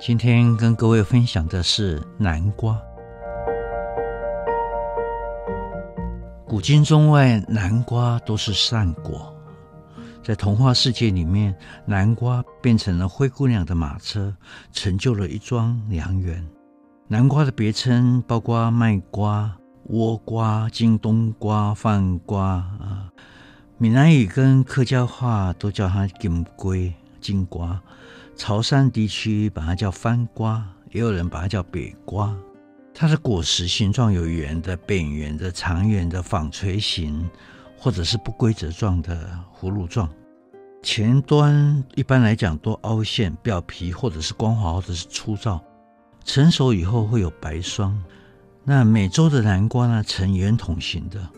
今天跟各位分享的是南瓜。古今中外，南瓜都是善果。在童话世界里面，南瓜变成了灰姑娘的马车，成就了一桩良缘。南瓜的别称包括麦瓜、倭瓜、金冬瓜、饭瓜啊。闽南语跟客家话都叫它金龟、金瓜。潮汕地区把它叫番瓜，也有人把它叫北瓜。它的果实形状有圆的、扁圆的、长圆的、纺锤形，或者是不规则状的葫芦状。前端一般来讲多凹陷，表皮或者是光滑，或者是粗糙。成熟以后会有白霜。那美洲的南瓜呢，呈圆筒形的，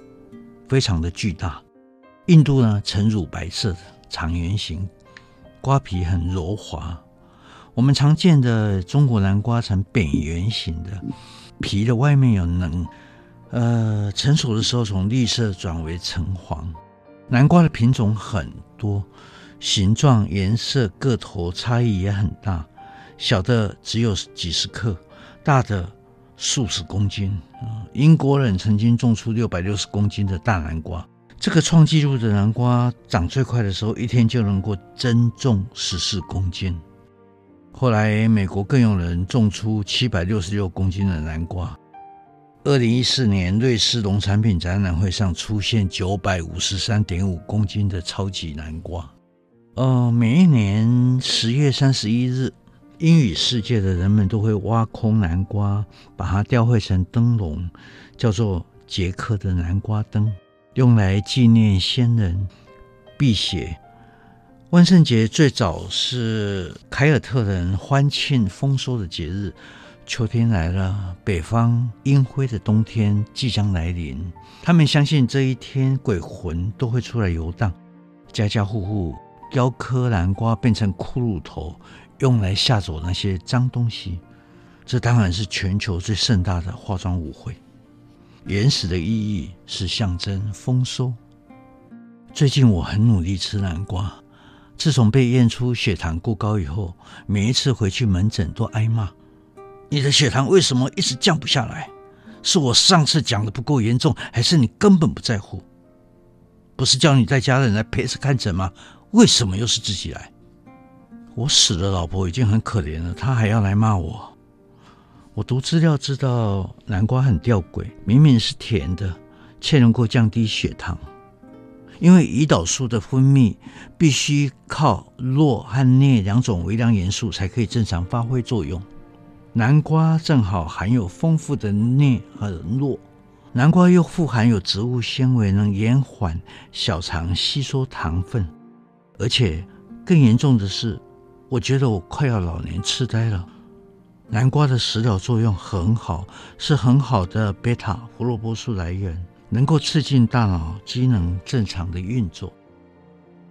非常的巨大。印度呢，呈乳白色的长圆形。瓜皮很柔滑，我们常见的中国南瓜呈扁圆形的，皮的外面有棱，呃，成熟的时候从绿色转为橙黄。南瓜的品种很多，形状、颜色、个头差异也很大，小的只有几十克，大的数十公斤。英国人曾经种出六百六十公斤的大南瓜。这个创纪录的南瓜长最快的时候，一天就能够增重十四公斤。后来，美国更有人种出七百六十六公斤的南瓜。二零一四年，瑞士农产品展览会上出现九百五十三点五公斤的超级南瓜。呃，每一年十月三十一日，英语世界的人们都会挖空南瓜，把它雕绘成灯笼，叫做杰克的南瓜灯。用来纪念先人、辟邪。万圣节最早是凯尔特人欢庆丰收的节日。秋天来了，北方阴灰的冬天即将来临。他们相信这一天鬼魂都会出来游荡。家家户户雕刻南瓜变成骷髅头，用来吓走那些脏东西。这当然是全球最盛大的化妆舞会。原始的意义是象征丰收。最近我很努力吃南瓜，自从被验出血糖过高以后，每一次回去门诊都挨骂：“你的血糖为什么一直降不下来？是我上次讲的不够严重，还是你根本不在乎？不是叫你带家人来陪着看诊吗？为什么又是自己来？我死了老婆已经很可怜了，她还要来骂我。”我读资料知道，南瓜很吊诡，明明是甜的，却能够降低血糖。因为胰岛素的分泌必须靠铬和镍两种微量元素才可以正常发挥作用。南瓜正好含有丰富的镍和铬，南瓜又富含有植物纤维，能延缓小肠吸收糖分。而且更严重的是，我觉得我快要老年痴呆了。南瓜的食疗作用很好，是很好的贝塔胡萝卜素来源，能够促进大脑机能正常的运作。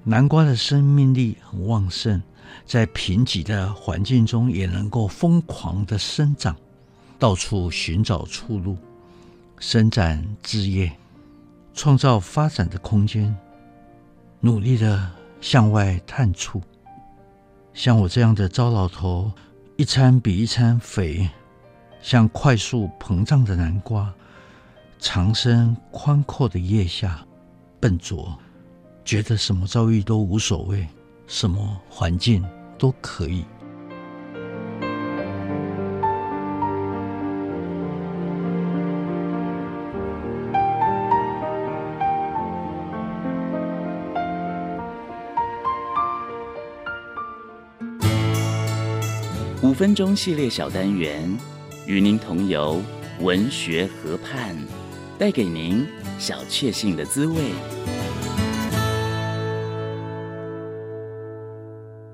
南瓜的生命力很旺盛，在贫瘠的环境中也能够疯狂的生长，到处寻找出路，伸展枝叶，创造发展的空间，努力的向外探出。像我这样的糟老头。一餐比一餐肥，像快速膨胀的南瓜，长身宽阔的腋下，笨拙，觉得什么遭遇都无所谓，什么环境都可以。五分钟系列小单元，与您同游文学河畔，带给您小确幸的滋味。